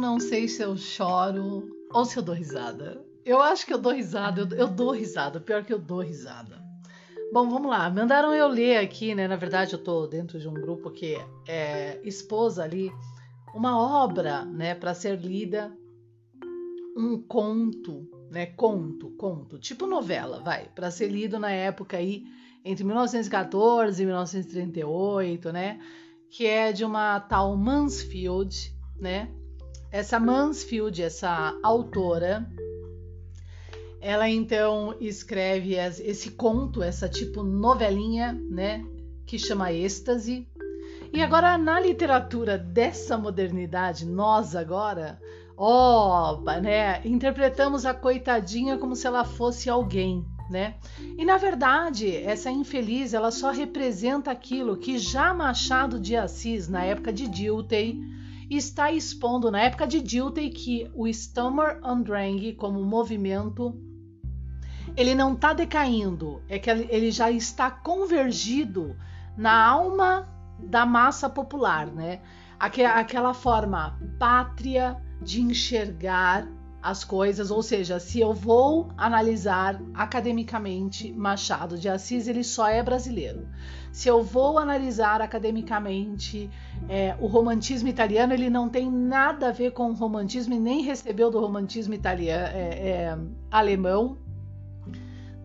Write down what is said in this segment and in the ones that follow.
não sei se eu choro ou se eu dou risada. Eu acho que eu dou risada, eu, dou risada, pior que eu dou risada. Bom, vamos lá. Mandaram eu ler aqui, né? Na verdade, eu tô dentro de um grupo que é, expôs ali uma obra, né, para ser lida, um conto, né? Conto, conto, tipo novela, vai, para ser lido na época aí entre 1914 e 1938, né? Que é de uma tal Mansfield, né? Essa Mansfield, essa autora, ela então escreve esse conto, essa tipo novelinha, né, que chama Êxtase. E agora na literatura dessa modernidade, nós agora, ó, né, interpretamos a coitadinha como se ela fosse alguém, né? E na verdade, essa infeliz, ela só representa aquilo que já Machado de Assis, na época de Dilthey, está expondo na época de Dilthey que o Stammer Andrang como movimento ele não está decaindo, é que ele já está convergido na alma da massa popular, né? Aquela forma pátria de enxergar as coisas, ou seja, se eu vou analisar academicamente Machado de Assis, ele só é brasileiro. Se eu vou analisar academicamente é, o romantismo italiano, ele não tem nada a ver com o romantismo e nem recebeu do romantismo italiano, é, é, alemão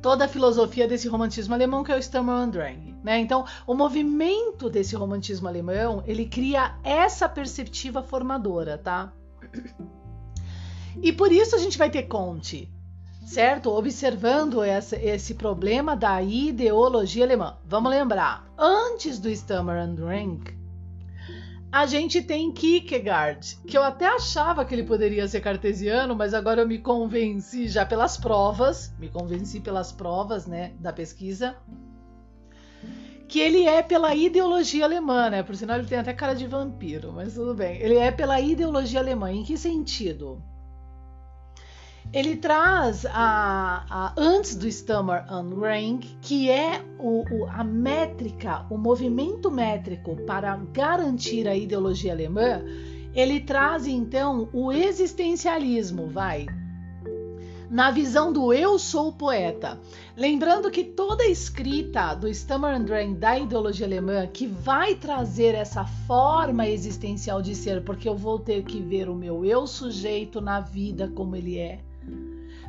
toda a filosofia desse romantismo alemão que é o Sturm. Né? Então, o movimento desse romantismo alemão ele cria essa perspectiva formadora, tá? E por isso a gente vai ter Conte, certo? Observando essa, esse problema da ideologia alemã. Vamos lembrar, antes do Sturm und Drang, a gente tem Kierkegaard, que eu até achava que ele poderia ser cartesiano, mas agora eu me convenci já pelas provas, me convenci pelas provas, né, da pesquisa, que ele é pela ideologia alemã, né? Por sinal, ele tem até cara de vampiro, mas tudo bem. Ele é pela ideologia alemã. Em que sentido? Ele traz a, a, antes do Stammer and Rank, que é o, o, a métrica, o movimento métrico para garantir a ideologia alemã, ele traz então o existencialismo, vai, na visão do eu sou poeta. Lembrando que toda a escrita do Stammer and Rank da ideologia alemã que vai trazer essa forma existencial de ser, porque eu vou ter que ver o meu eu sujeito na vida como ele é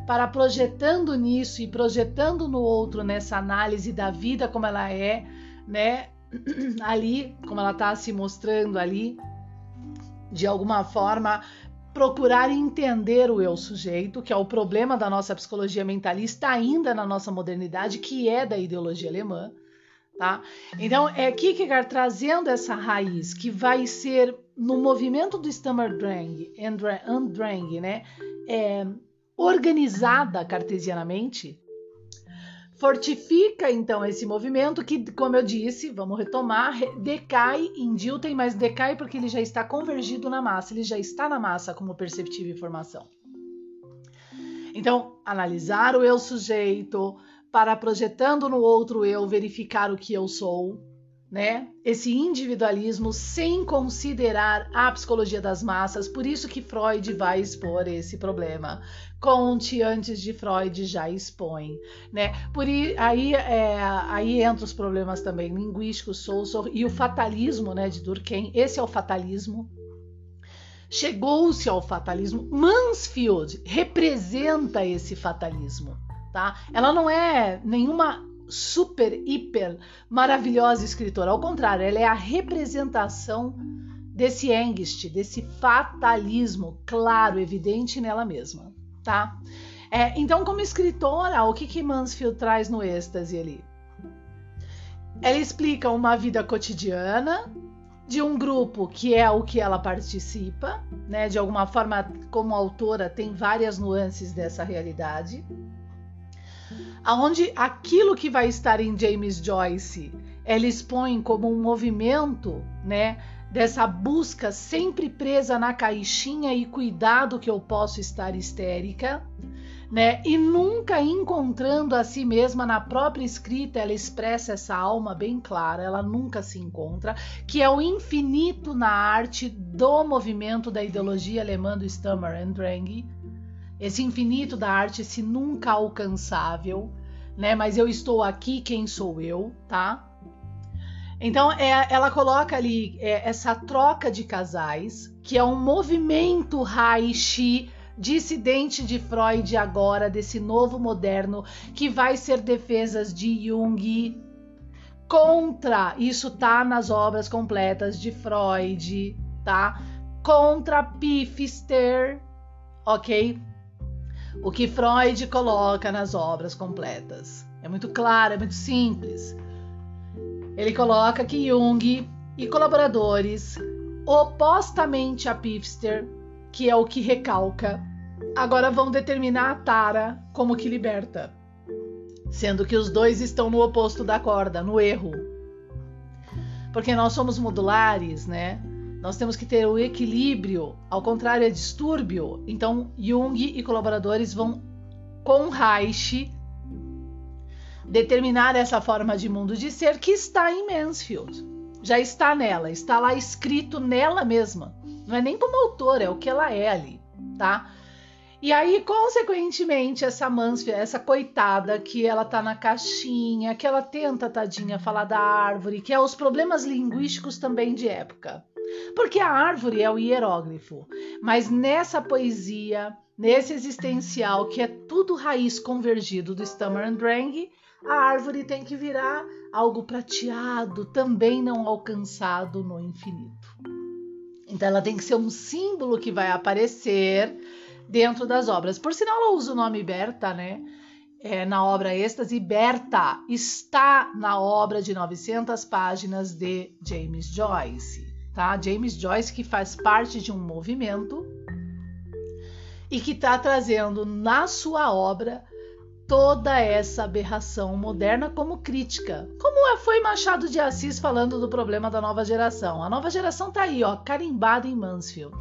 para projetando nisso e projetando no outro nessa análise da vida como ela é, né? Ali, como ela está se mostrando ali, de alguma forma procurar entender o eu sujeito, que é o problema da nossa psicologia mentalista ainda na nossa modernidade, que é da ideologia alemã, tá? Então é Kierkegaard trazendo essa raiz que vai ser no movimento do Stammer Drang, Andrang, né? É, organizada cartesianamente, fortifica então esse movimento que, como eu disse, vamos retomar, decai em Dilthey, mas decai porque ele já está convergido na massa, ele já está na massa como perceptiva informação. Então, analisar o eu sujeito para projetando no outro eu verificar o que eu sou, né? Esse individualismo sem considerar a psicologia das massas, por isso que Freud vai expor esse problema. Conte antes de Freud já expõe, né? Por aí, é, aí entra os problemas também linguísticos, social e o fatalismo, né, de Durkheim. Esse é o fatalismo. Chegou-se ao fatalismo. Mansfield representa esse fatalismo, tá? Ela não é nenhuma super, hiper maravilhosa escritora. Ao contrário, ela é a representação desse angst, desse fatalismo claro, evidente nela mesma, tá? É, então, como escritora, o que, que Mansfield traz no êxtase ali? Ela explica uma vida cotidiana de um grupo que é o que ela participa, né? De alguma forma, como autora, tem várias nuances dessa realidade aonde aquilo que vai estar em James Joyce ela expõe como um movimento, né, dessa busca sempre presa na caixinha e cuidado que eu posso estar histérica, né? E nunca encontrando a si mesma na própria escrita, ela expressa essa alma bem clara, ela nunca se encontra, que é o infinito na arte do movimento da ideologia alemã do Stammer and Drang. Esse infinito da arte, esse nunca alcançável, né? Mas eu estou aqui, quem sou eu, tá? Então é, ela coloca ali é, essa troca de casais, que é um movimento Reich dissidente de Freud agora, desse novo moderno, que vai ser defesas de Jung contra, isso tá nas obras completas de Freud, tá? Contra Pfister, ok? O que Freud coloca nas obras completas. É muito claro, é muito simples. Ele coloca que Jung e colaboradores, opostamente a Pfister, que é o que recalca, agora vão determinar a tara como que liberta, sendo que os dois estão no oposto da corda, no erro. Porque nós somos modulares, né? Nós temos que ter o equilíbrio, ao contrário é distúrbio. Então, Jung e colaboradores vão com Reich determinar essa forma de mundo de ser que está em Mansfield. Já está nela, está lá escrito nela mesma. Não é nem como autora, é o que ela é ali, tá? E aí, consequentemente, essa Mansfield, essa coitada que ela tá na caixinha, que ela tenta, tadinha, falar da árvore, que é os problemas linguísticos também de época. Porque a árvore é o hieróglifo, mas nessa poesia, nesse existencial, que é tudo raiz convergido do Stammer and Drang, a árvore tem que virar algo prateado, também não alcançado no infinito. Então ela tem que ser um símbolo que vai aparecer dentro das obras. Por sinal, ela usa o nome Berta, né? É, na obra Êxtase, Berta está na obra de 900 páginas de James Joyce, tá? James Joyce que faz parte de um movimento e que está trazendo na sua obra toda essa aberração moderna como crítica. Como é, foi Machado de Assis falando do problema da nova geração. A nova geração tá aí, ó, carimbada em Mansfield.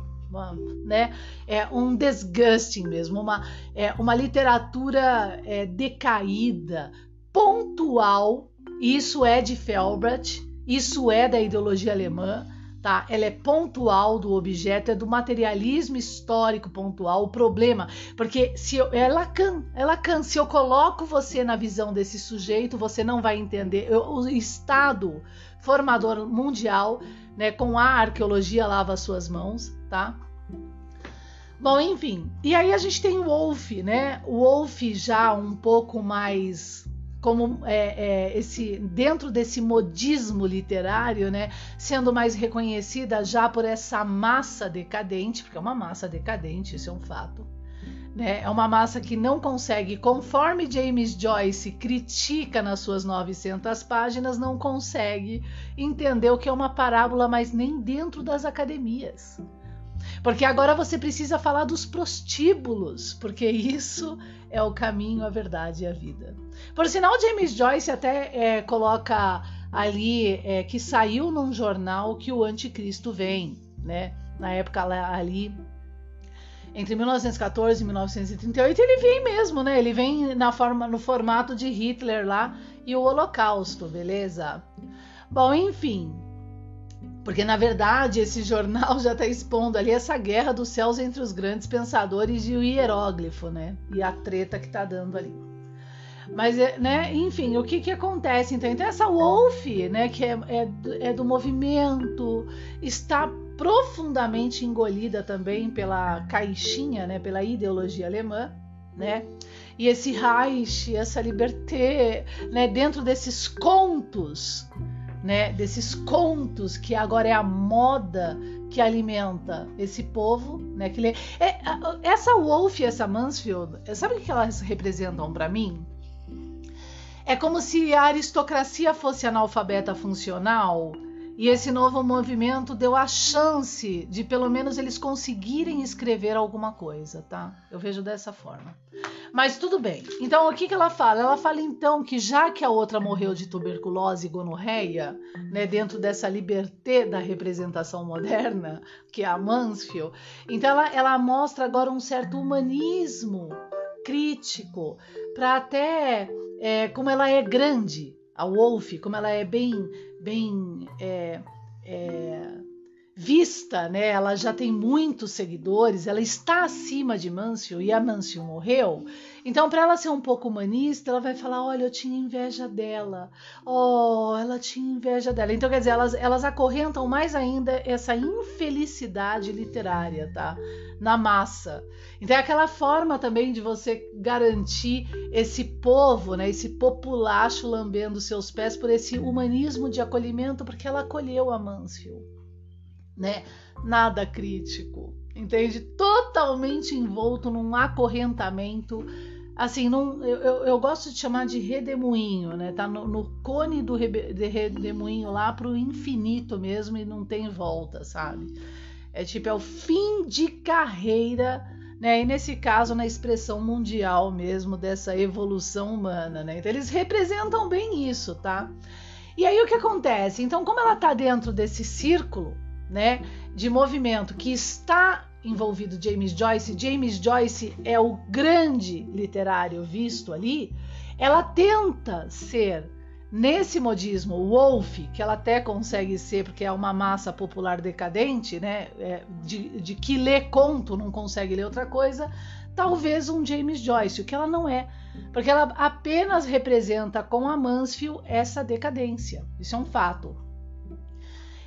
Né? É um disgusting mesmo, uma, é, uma literatura é, decaída, pontual. Isso é de Felbert, isso é da ideologia alemã tá? Ela é pontual do objeto, é do materialismo histórico pontual. O problema, porque se eu, é Lacan, é Lacan. Se eu coloco você na visão desse sujeito, você não vai entender. Eu, o Estado formador mundial, né, com a arqueologia lava suas mãos, tá? Bom, enfim. E aí a gente tem o Wolf, né? O Wolf já um pouco mais como é, é, esse dentro desse modismo literário, né, sendo mais reconhecida já por essa massa decadente, porque é uma massa decadente, isso é um fato. Né? É uma massa que não consegue, conforme James Joyce critica nas suas 900 páginas, não consegue entender o que é uma parábola, mas nem dentro das academias. Porque agora você precisa falar dos prostíbulos, porque isso é o caminho, a verdade e a vida. Por sinal, James Joyce até é, coloca ali é, que saiu num jornal que o anticristo vem, né? Na época ali entre 1914 e 1938 ele vem mesmo, né? Ele vem na forma, no formato de Hitler lá e o Holocausto, beleza? Bom, enfim, porque, na verdade, esse jornal já está expondo ali essa guerra dos céus entre os grandes pensadores e o hieróglifo, né? E a treta que está dando ali. Mas, é, né, enfim, o que, que acontece então? Então, essa Wolf, né, que é, é, é do movimento, está profundamente engolida também pela caixinha, né, pela ideologia alemã, né? E esse Reich, essa Liberté, né, dentro desses contos né, desses contos que agora é a moda que alimenta esse povo, né? Que lê. É, essa Wolf e essa Mansfield, sabe o que elas representam para mim? É como se a aristocracia fosse analfabeta funcional e esse novo movimento deu a chance de pelo menos eles conseguirem escrever alguma coisa, tá? Eu vejo dessa forma. Mas tudo bem. Então o que, que ela fala? Ela fala então que já que a outra morreu de tuberculose e gonorreia, né, dentro dessa liberté da representação moderna, que é a Mansfield, então ela, ela mostra agora um certo humanismo crítico, para até é, como ela é grande, a Wolf, como ela é bem, bem é, é, vista, né? Ela já tem muitos seguidores, ela está acima de Mansfield e a Mansfield morreu. Então, para ela ser um pouco humanista, ela vai falar: olha, eu tinha inveja dela. Oh, ela tinha inveja dela. Então, quer dizer, elas, elas acorrentam mais ainda essa infelicidade literária, tá? Na massa. Então, é aquela forma também de você garantir esse povo, né? Esse populacho lambendo seus pés por esse humanismo de acolhimento, porque ela acolheu a Mansfield né? Nada crítico, entende? Totalmente envolto num acorrentamento. Assim, num, eu, eu, gosto de chamar de redemoinho, né? Tá no, no cone do rebe, de redemoinho lá pro infinito mesmo e não tem volta, sabe? É tipo, é o fim de carreira, né? E nesse caso, na expressão mundial mesmo dessa evolução humana, né? Então, eles representam bem isso, tá? E aí o que acontece? Então, como ela tá dentro desse círculo, né, de movimento que está envolvido James Joyce, James Joyce é o grande literário visto ali, ela tenta ser nesse modismo Wolf, que ela até consegue ser porque é uma massa popular decadente, né, é, de, de que lê conto não consegue ler outra coisa, talvez um James Joyce, o que ela não é, porque ela apenas representa com a Mansfield essa decadência. Isso é um fato.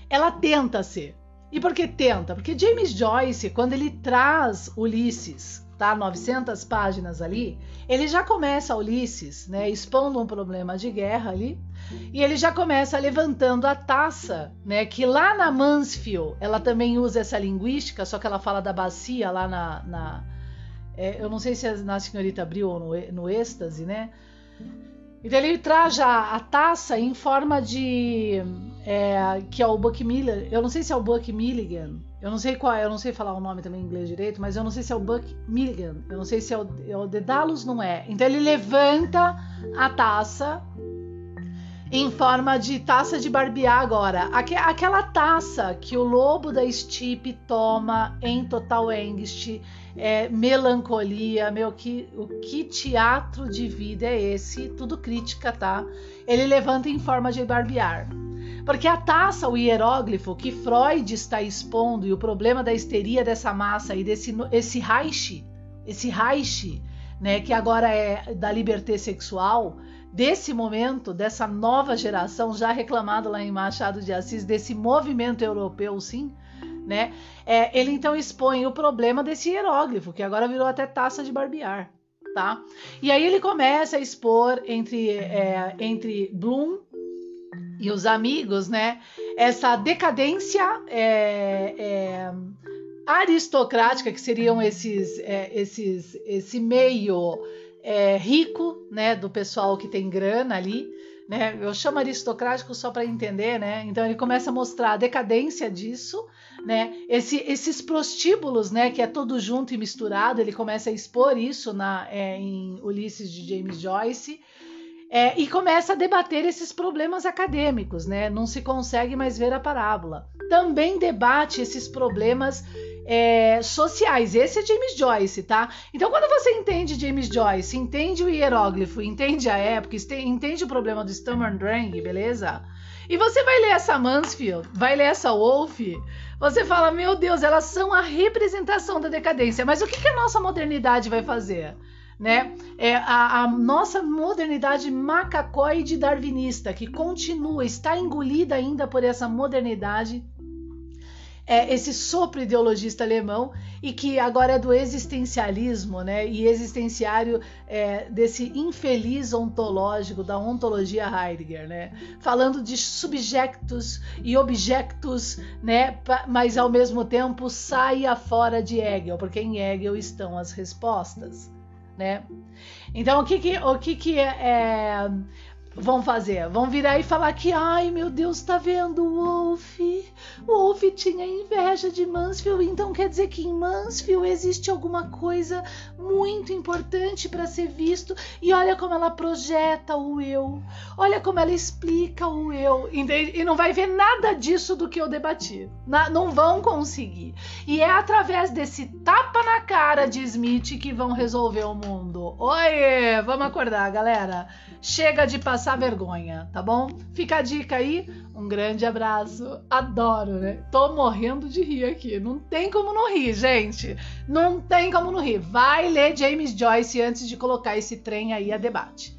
Ela tenta ser. E por que tenta? Porque James Joyce, quando ele traz Ulisses, tá? 900 páginas ali, ele já começa Ulisses, né, expondo um problema de guerra ali, e ele já começa levantando a taça, né, que lá na Mansfield, ela também usa essa linguística, só que ela fala da bacia lá na, na é, eu não sei se é na Senhorita Abril ou no, no êxtase, né, então ele traz a, a taça em forma de. É, que é o Buck Miller. Eu não sei se é o Buck Milligan. Eu não sei qual é, eu não sei falar o nome também em inglês direito, mas eu não sei se é o Buck Milligan. Eu não sei se é o, é o Dedalus, não é. Então ele levanta a taça em forma de taça de barbear agora. Aqu aquela taça que o lobo da Stipe toma em Total Angst, é, melancolia, meu, que, o que teatro de vida é esse? Tudo crítica, tá? Ele levanta em forma de barbear. Porque a taça, o hieróglifo que Freud está expondo e o problema da histeria dessa massa e desse esse Reich, esse Reich, né, que agora é da liberté sexual, desse momento, dessa nova geração, já reclamado lá em Machado de Assis, desse movimento europeu, sim, né? É, ele então expõe o problema desse hieróglifo, que agora virou até taça de barbear, tá? E aí ele começa a expor entre, é, entre Bloom e os amigos, né? Essa decadência é, é aristocrática que seriam esses, é, esses, esse meio é, rico, né, do pessoal que tem grana ali, né? Eu chamo aristocrático só para entender, né? Então ele começa a mostrar a decadência disso, né? Esse, esses prostíbulos, né? Que é todo junto e misturado. Ele começa a expor isso na, é, em Ulisses de James Joyce. É, e começa a debater esses problemas acadêmicos, né? Não se consegue mais ver a parábola. Também debate esses problemas é, sociais. Esse é James Joyce, tá? Então, quando você entende James Joyce, entende o hieróglifo, entende a época, entende o problema do Drang, beleza? E você vai ler essa Mansfield, vai ler essa Wolf, você fala, meu Deus, elas são a representação da decadência. Mas o que, que a nossa modernidade vai fazer? Né? É a, a, nossa modernidade macacoide darwinista, que continua, está engolida ainda por essa modernidade é, esse sopro ideologista alemão e que agora é do existencialismo, né? E existenciário é, desse infeliz ontológico da ontologia Heidegger, né? Falando de subjectos e objetos, né? Mas ao mesmo tempo saia fora de Hegel, porque em Hegel estão as respostas, né? Então o que que o que que é, é vão fazer? Vão virar e falar que, ai meu Deus, tá vendo o Wolf? O Wolf tinha inveja de Mansfield, então quer dizer que em Mansfield existe alguma coisa muito importante para ser visto. E olha como ela projeta o eu, olha como ela explica o eu? E não vai ver nada disso do que eu debati. Não vão conseguir. E é através desse tapa na cara de Smith que vão resolver o mundo. Oi, vamos acordar, galera. Chega de passar vergonha, tá bom? Fica a dica aí. Um grande abraço. Adoro, né? Tô morrendo de rir aqui. Não tem como não rir, gente. Não tem como não rir. Vai ler James Joyce antes de colocar esse trem aí a debate.